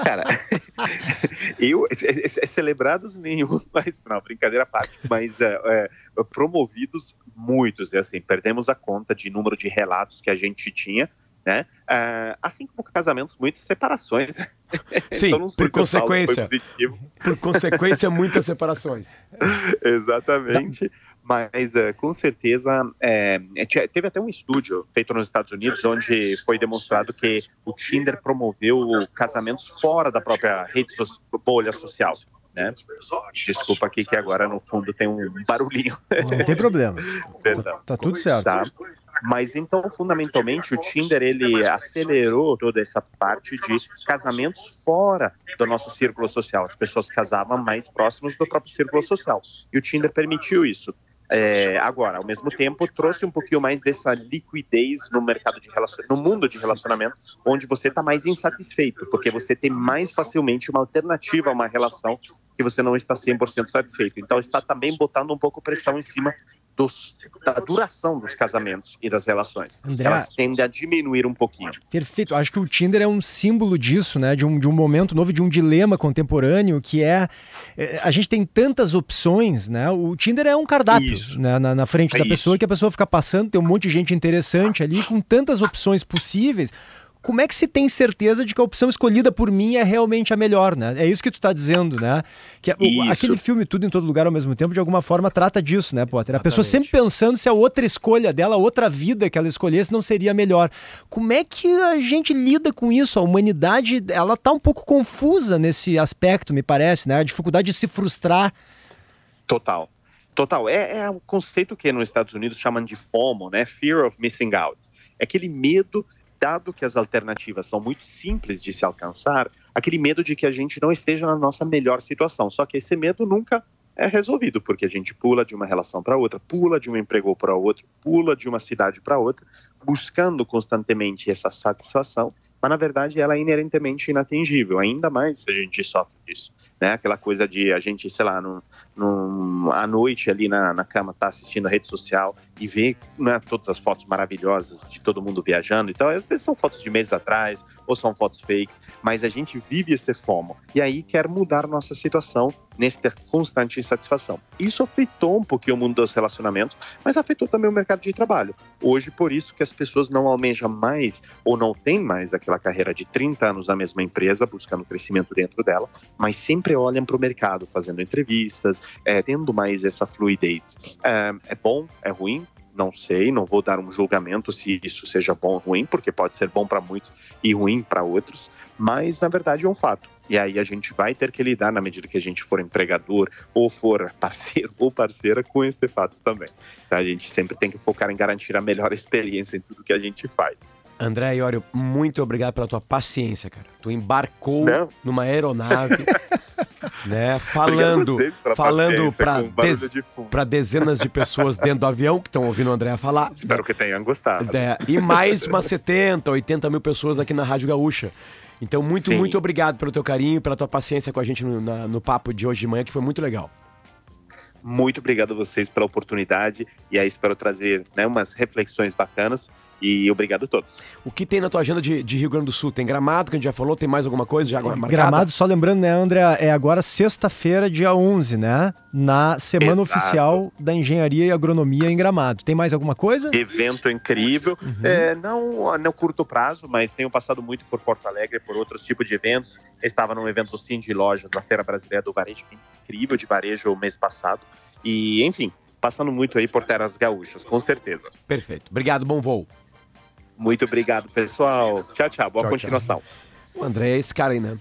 Cara, eu, é, é- é celebrados nenhum, mas não, brincadeira à parte, mas é, é, promovidos muitos, é assim, perdemos a conta de número de relatos que a gente tinha, né? Assim como casamentos, muitas separações. Sim, Então, por consequência. Por consequência, muitas separações. Exatamente. Mas é, com certeza é, é, teve até um estúdio feito nos Estados Unidos onde foi demonstrado que o Tinder promoveu casamentos fora da própria rede so bolha social. Né? Desculpa aqui que agora no fundo tem um barulhinho. Não tem problema. Perdão. Tá tudo certo. Tá? Mas então, fundamentalmente, o Tinder ele acelerou toda essa parte de casamentos fora do nosso círculo social. As pessoas casavam mais próximos do próprio círculo social. E o Tinder permitiu isso. É, agora, ao mesmo tempo, trouxe um pouquinho mais dessa liquidez no mercado de relacionamento, no mundo de relacionamento, onde você está mais insatisfeito, porque você tem mais facilmente uma alternativa a uma relação que você não está 100% satisfeito. Então, está também botando um pouco pressão em cima dos, da duração dos casamentos e das relações. André- Elas tendem a diminuir um pouquinho. Perfeito. Acho que o Tinder é um símbolo disso, né? De um, de um momento novo, de um dilema contemporâneo, que é, é, A gente tem tantas opções, né? O Tinder é um cardápio né? na, na frente É da pessoa isso. que a pessoa fica passando, tem um monte de gente interessante ali, com tantas opções possíveis. Como é que se tem certeza de que a opção escolhida por mim é realmente a melhor, né? É isso que tu tá dizendo, né? Que é- Isso. aquele filme Tudo em Todo Lugar ao mesmo tempo, de alguma forma, trata disso, né, Potter? A pessoa Exatamente. sempre pensando se a outra escolha dela, a outra vida que ela escolhesse não seria melhor. Como é que a gente lida com isso? A humanidade, ela tá um pouco confusa nesse aspecto, me parece, né? A dificuldade de se frustrar. Total. Total. É, é um conceito que nos Estados Unidos chamam de FOMO, né? Fear of Missing Out. É aquele medo, dado que as alternativas são muito simples de se alcançar, aquele medo de que a gente não esteja na nossa melhor situação. Só que esse medo nunca é resolvido, porque a gente pula de uma relação para outra, pula de um emprego para outro, pula de uma cidade para outra, buscando constantemente essa satisfação, mas na verdade ela é inerentemente inatingível, ainda mais se a gente sofre disso. Né? Aquela coisa de a gente, sei lá, num, num, à noite ali na, na cama tá assistindo a rede social e ver né, todas as fotos maravilhosas de todo mundo viajando. Então, às vezes são fotos de meses atrás ou são fotos fake, mas a gente vive esse FOMO e aí quer mudar nossa situação nesta constante insatisfação. Isso afetou um pouquinho o mundo dos relacionamentos, mas afetou também o mercado de trabalho. Hoje, por isso que as pessoas não almejam mais ou não têm mais aquela carreira de 30 anos na mesma empresa, buscando crescimento dentro dela, mas sempre olham para o mercado, fazendo entrevistas, é, tendo mais essa fluidez. É, é bom, é ruim? Não sei, não vou dar um julgamento se isso seja bom ou ruim, porque pode ser bom para muitos e ruim para outros, mas na verdade é um fato. E aí a gente vai ter que lidar na medida que a gente for empregador ou for parceiro ou parceira com esse fato também. Tá? A gente sempre tem que focar em garantir a melhor experiência em tudo que a gente faz. André Iório, muito obrigado pela tua paciência, cara. Tu embarcou Não. numa aeronave, né? Falando, falando para de dezenas de pessoas dentro do avião que estão ouvindo o André falar. Espero que tenham gostado. É, e mais umas 70, 80 mil pessoas aqui na Rádio Gaúcha. Então, muito, Sim. muito obrigado pelo teu carinho, pela tua paciência com a gente no, na- no papo de hoje de manhã, que foi muito legal. Muito obrigado a vocês pela oportunidade e aí espero trazer né, umas reflexões bacanas E obrigado a todos. O que tem na tua agenda de, de Rio Grande do Sul? Tem Gramado, que a gente já falou, tem mais alguma coisa já marcada? Gramado, só lembrando, né, André, é agora sexta-feira, dia 11, né? Na Semana Exato. Oficial da Engenharia e Agronomia em Gramado. Tem mais alguma coisa? Evento incrível. É, não no curto prazo, mas tenho passado muito por Porto Alegre, por outros tipos de eventos. Eu estava num evento sim de loja da Feira Brasileira do Varejo, que incrível de varejo o mês passado. E, enfim, passando muito aí por terras gaúchas, com certeza. Perfeito. Obrigado, bom voo. Muito obrigado, pessoal. Tchau, tchau. Boa Tchau, continuação. O André é esse cara aí, né?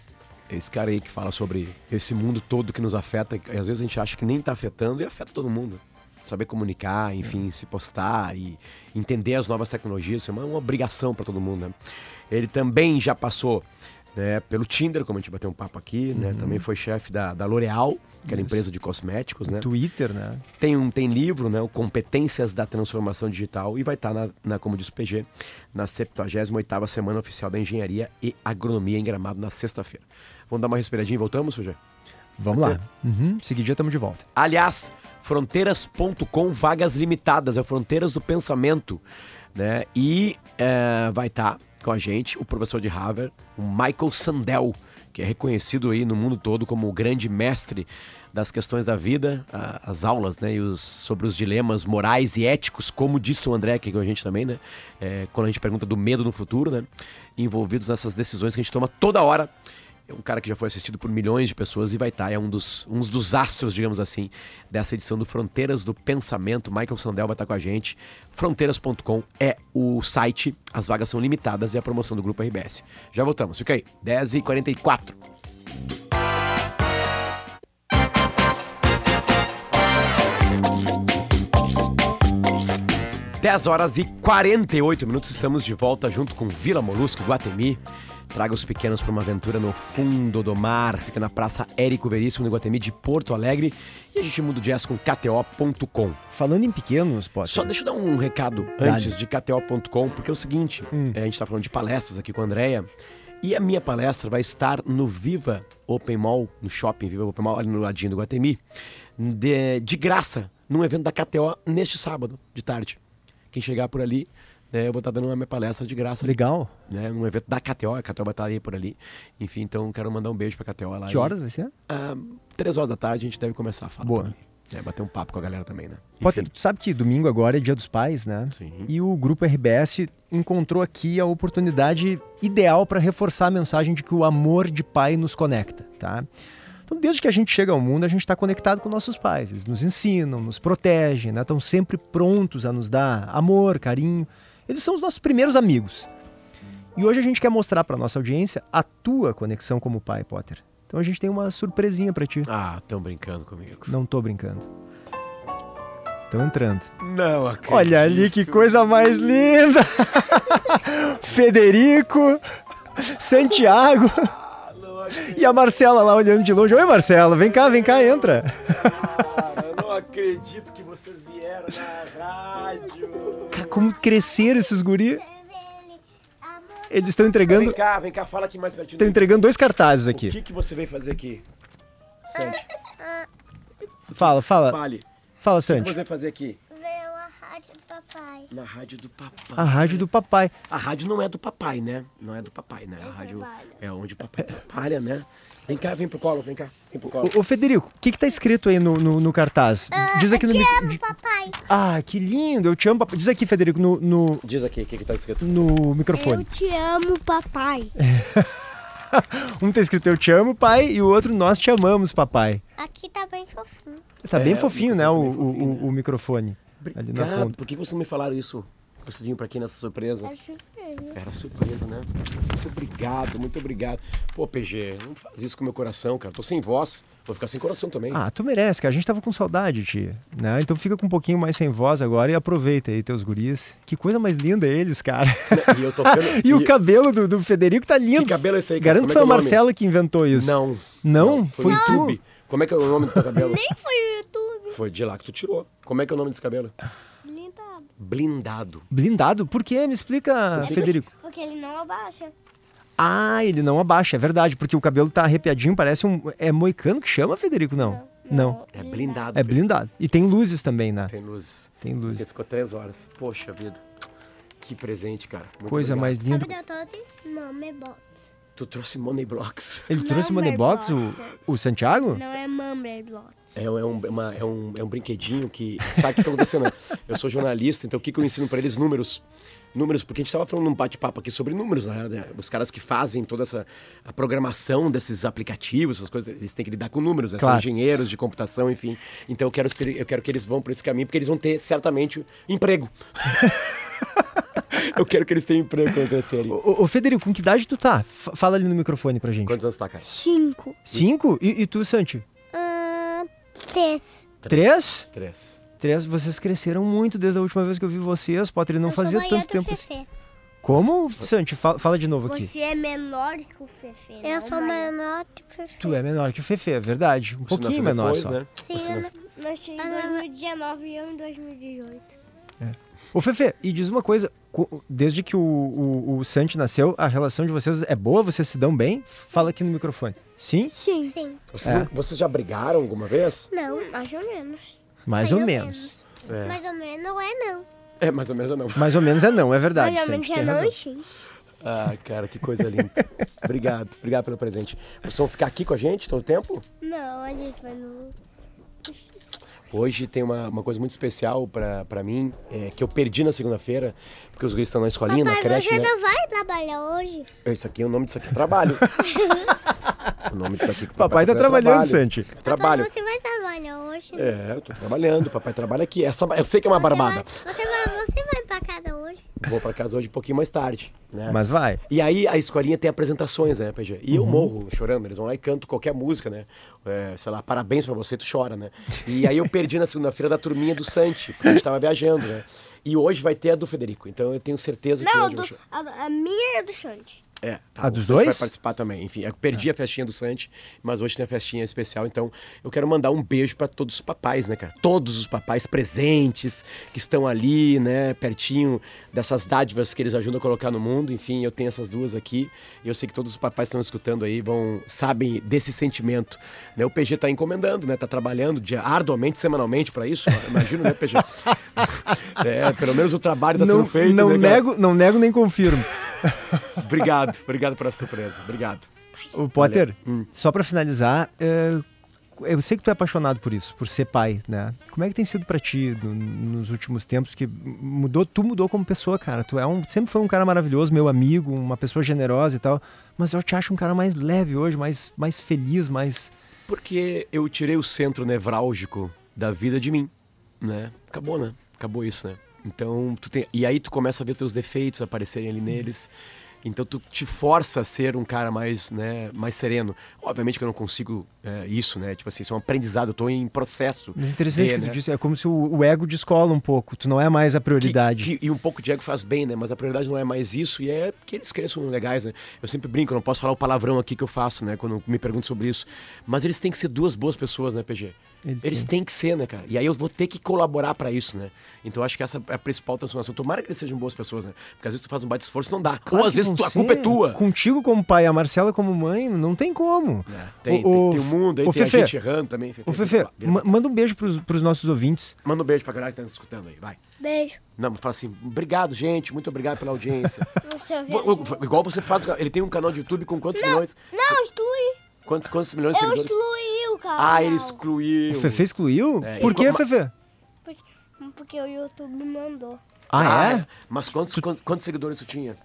Esse cara aí que fala sobre esse mundo todo que nos afeta. E às vezes a gente acha que nem tá afetando e afeta todo mundo. Saber comunicar, enfim, se postar e entender as novas tecnologias, isso é uma, uma obrigação para todo mundo, né? Ele também já passou né, pelo Tinder, como a gente bateu um papo aqui, né? Também foi chefe da, da L'Oréal, que era empresa de cosméticos, né? Twitter, né? Tem um tem livro, né? o Competências da Transformação Digital e vai estar na, na como diz o PG, na 78ª Semana Oficial da Engenharia e Agronomia em Gramado na sexta-feira. Vamos dar uma respiradinha e voltamos, PG? Vamos Pode lá. Uhum. Seguidinha estamos de volta. Aliás, fronteiras.com, vagas limitadas, é Fronteiras do Pensamento, né? E é, vai estar com a gente o professor de Harvard, o Michael Sandel, que é reconhecido aí no mundo todo como o grande mestre das questões da vida, as aulas, né? E os, sobre os dilemas morais e éticos, como disse o André aqui com a gente também, né? É, quando a gente pergunta do medo no futuro, né? Envolvidos nessas decisões que a gente toma toda hora é um cara que já foi assistido por milhões de pessoas e vai estar, é um dos, um dos astros, digamos assim, dessa edição do Fronteiras do Pensamento. Michael Sandel vai estar com a gente. Fronteiras.com é o site, as vagas são limitadas e a promoção do Grupo RBS. Já voltamos, fica aí, 10h44. Dez horas e 48 minutos, estamos de volta junto com Vila Molusco Guatemi. Traga os pequenos para uma aventura no fundo do mar. Fica na Praça Érico Veríssimo, no Guatemi de Porto Alegre. E a gente muda o jazz com KTO.com. Falando em pequenos, Potter. Só deixa eu dar um recado antes de KTO.com, porque é o seguinte: é, a gente está falando de palestras aqui com a Andrea. E a minha palestra vai estar no Viva Open Mall, no shopping Viva Open Mall, ali no ladinho do Guatemi, de, de graça, num evento da KTO neste sábado, de tarde. Quem chegar por ali, né, eu vou estar dando uma minha palestra de graça. Legal. Né, num evento da KTO, a KTO vai estar aí por ali. Enfim, então quero mandar um beijo pra KTO lá. Que E, horas vai ser? ah, três horas da tarde a gente deve começar a falar. Boa. É, bater um papo com a galera também, né? Tu sabe que domingo agora é dia dos pais, né? Sim. E o grupo RBS encontrou aqui a oportunidade ideal para reforçar a mensagem de que o amor de pai nos conecta, tá? Então, desde que a gente chega ao mundo, a gente está conectado com nossos pais. Eles nos ensinam, nos protegem, né? Estão sempre prontos a nos dar amor, carinho. Eles são os nossos primeiros amigos. E hoje a gente quer mostrar para nossa audiência a tua conexão como pai, Potter. Então a gente tem uma surpresinha para ti. Ah, estão brincando comigo. Não tô brincando. Estão entrando. Não acredito. Olha ali que coisa mais linda! Federico, Santiago e a Marcela lá olhando de longe. Oi, Marcela, vem cá, vem cá, entra. Cara, eu não acredito que vocês vieram na rádio. Como cresceram esses guri? Eles estão entregando, Vem cá, vem cá, fala aqui mais pertinho. estão entregando dois cartazes O aqui. que, que você veio fazer aqui? Santi, Fala, fala, fale. fala, O que você veio fazer aqui? Veio a rádio do papai. Na rádio do papai. A rádio do papai. A rádio não é do papai, né? Não é do papai, né? A rádio é onde o papai trabalha, né? Vem cá, vem pro colo, vem cá, vem pro colo. Ô, ô, Federico, o que que tá escrito aí no, no, no cartaz? Diz aqui no Te amo, papai. Ah, que lindo, eu te amo, papai. Diz aqui, Federico, no, no, Diz aqui, o que que tá escrito? no microfone. Eu te amo, papai. Um tá escrito eu te amo, pai, e o outro nós te amamos, papai. Aqui tá bem fofinho. Tá É, bem o fofinho, né, o, bem o, o, o microfone. Ali na Obrigado. ponta. Por que vocês não me falaram isso? Vocês vinham pra aqui nessa surpresa? É surpresa. Era surpresa, né? Muito obrigado, muito obrigado. Pô, PG, não faz isso com o meu coração, cara. Tô sem voz, vou ficar sem coração também. Ah, tu merece, cara. A gente tava com saudade, tia. Né? Então fica com um pouquinho mais sem voz agora e aproveita aí teus guris. Que coisa mais linda eles, cara. E eu tô ficando... E o cabelo do, do Federico tá lindo. Que cabelo é esse aí, cara? Garanto Como que é foi a que é o nome? Marcela que inventou isso. Não. Não? Foi Foi tu? YouTube. Como é que é o nome do teu cabelo? Nem foi o YouTube. Foi de lá que tu tirou. Como é que é o nome desse cabelo? Blindado. Blindado. Por quê? Me explica, Federico. Porque ele não abaixa. Ah, ele não abaixa, é verdade, porque o cabelo tá arrepiadinho, parece um. É moicano que chama, Federico? Não. Não. É blindado. É Pedro. blindado. E tem luzes também, né? Tem luz. Tem luzes. Porque ficou três horas. Poxa vida. Que presente, cara. Muito Coisa obrigado. mais linda. Não, me bota. Tu trouxe Money Blocks. Ele trouxe Number Money Box, o, boxes. o Santiago? Não é Mumber Blocks. É, é um, é uma- é um, é um brinquedinho que. Sabe o que tá acontecendo? né? Eu sou jornalista, então o que, que eu ensino pra eles? Números. Números, porque a gente tava falando num bate-papo aqui sobre números, né? Os caras que fazem toda essa a programação desses aplicativos, essas coisas, eles têm que lidar com números, né? Claro. São engenheiros de computação, enfim. Então eu quero, eu quero que eles vão por esse caminho, porque eles vão ter certamente emprego. eu quero que eles tenham emprego quando crescerem. Ô, ô, Federico, com que idade tu tá? F- fala ali no microfone pra gente. Quantos anos tá, cara? Cinco. Cinco? E, e tu, Santi? Ah, três. Três? Três. Três, vocês cresceram muito desde a última vez que eu vi vocês, Potter, não Eu sou fazia tanto tempo. Fefe. Como? Santi, fala, fala de novo aqui. Você é menor que o Fefe. Eu sou menor que o Fefe. Tu é menor que o Fefe, é verdade. Um Você pouquinho menor depois, só. né? Sim, Você eu nasceu- nasci em 2019 e eu em 2018. Ô, Fefe, e diz uma coisa. co- Desde que o, o, o Santi nasceu, a relação de vocês é boa? Vocês se dão bem? Fala aqui no microfone. Sim? Sim. Sim. Vocês, É. vocês já brigaram alguma vez? Não, mais ou menos. Mais ou menos. É. Mais ou menos não é não. É, mais ou menos ou não. Mais ou menos é não, é verdade, mais ou menos é não e sim. Ah, cara, que coisa linda. obrigado, obrigado pelo presente. Vocês vão ficar aqui com a gente todo o tempo? Não, a gente vai no... Hoje tem uma, uma coisa muito especial pra, pra mim, é, que eu perdi na segunda-feira, porque os guris estão na escolinha, na Papai, creche, você né? não vai trabalhar hoje? Isso aqui, o nome disso aqui é trabalho. o nome disso aqui o Papai tá é trabalhando, trabalho. Santi. Trabalho. Papai, você vai trabalhar hoje? É, eu tô trabalhando, papai trabalha aqui. Essa, eu sei que é uma Você barbada. vai- Você vai, você vai pra casa hoje? Vou pra casa hoje um pouquinho mais tarde, né? Mas vai. E aí a escolinha tem apresentações, né, PG? E eu morro chorando, eles vão lá e cantam qualquer música, né? É, sei lá, parabéns pra você, tu chora, né? E aí eu perdi na segunda-feira da turminha do Santi, porque a gente tava viajando, né? E hoje vai ter a do Federico, então eu tenho certeza que Não, do, a, a minha é do Xande. É, tá, A o dos Santi vai dois? participar também. Enfim, eu perdi a festinha do Santi, mas hoje tem a festinha especial, então eu quero mandar um beijo pra todos os papais, né, cara? Todos os papais presentes que estão ali, né, pertinho dessas dádivas que eles ajudam a colocar no mundo. Enfim, eu tenho essas duas aqui e eu sei que todos os papais que estão escutando aí vão sabem desse sentimento. Né? O PG tá encomendando, né? Tá trabalhando dia, arduamente, semanalmente pra isso. Imagino, né, PG? é, pelo menos o trabalho tá Não, sendo feito. não, né, nego, não nego nem confirmo. Obrigado, obrigado pela surpresa. Obrigado. O Potter, Hum. só pra finalizar, é, eu sei que tu é apaixonado por isso, por ser pai, né? Como é que tem sido pra ti no- nos últimos tempos que mudou, tu mudou como pessoa, cara. Tu é um, sempre foi um cara maravilhoso, meu amigo, uma pessoa generosa e tal, mas eu te acho um cara mais leve hoje, mais, mais feliz, mais Porque eu tirei o centro nevrálgico da vida de mim, né? Acabou, né? Acabou isso, né? Então, tu tem... E aí tu começa a ver teus defeitos aparecerem ali neles. Então tu te força a ser um cara mais, né, mais sereno. Obviamente que eu não consigo é, isso, né? Tipo assim, isso é um aprendizado, eu tô em processo. Mas interessante de, que tu né? disse, é como se o, o ego descola um pouco, tu não é mais a Que- prioridade. que- e um pouco de ego faz bem, né? Mas a prioridade não é mais isso e é que eles cresçam legais, né? Eu sempre brinco, eu não posso falar o palavrão aqui que eu faço, né? Quando me perguntam sobre isso. Mas eles têm que ser duas boas pessoas, né, PG? Eles Eles têm. que ser, né, cara? E aí eu vou ter que colaborar pra isso, né? Então eu acho que essa é a principal transformação. Tomara que eles sejam boas pessoas, né? Porque às vezes tu faz um baita esforço e não dá. Claro Ou às vezes tu- a culpa é tua. Contigo como pai, a Marcela como mãe, não tem como. É, tem, O- tem, tem o mundo, aí o tem Fefe, a gente errando também. Fefe, Ô, Fefe, manda um beijo pros, pros nossos ouvintes. Manda um beijo pra galera que tá nos escutando aí, vai. Beijo. Não, fala assim, obrigado, gente, muito obrigado pela audiência. É Igual você faz, ele tem um canal de YouTube com quantos milhões? Não, exclui. Quantos, quantos milhões de seguidores? excluí canal. Ah, ele excluiu. O Fefe excluiu? É, Por que, Fefe? Porque, porque o YouTube mandou Ah, é? Mas quantos, quantos, quantos seguidores tu tinha?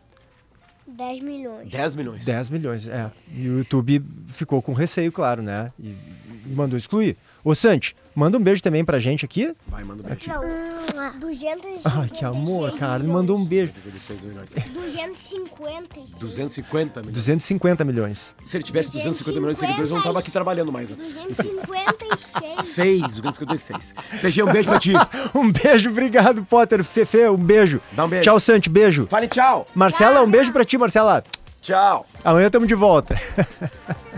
10 milhões. 10 milhões. 10 milhões, é. E o YouTube ficou com receio, claro, né? E, e mandou excluir. Ô, Santi, manda um beijo também pra gente aqui. Vai, manda um beijo. Não, 256 Ai, que amor, cara. Ele mandou um beijo. 16 milhões. 256. 250 milhões. 250 milhões. Se ele tivesse 250 milhões de seguidores, eu não tava aqui trabalhando mais. né? 256. 6, 256. PG, um beijo pra ti. Um beijo, obrigado, Potter. Fefe, um beijo. Dá um beijo. Tchau, Santi, beijo. Fale tchau. Marcela, um beijo pra ti, Marcela. Tchau. Amanhã tamo de volta.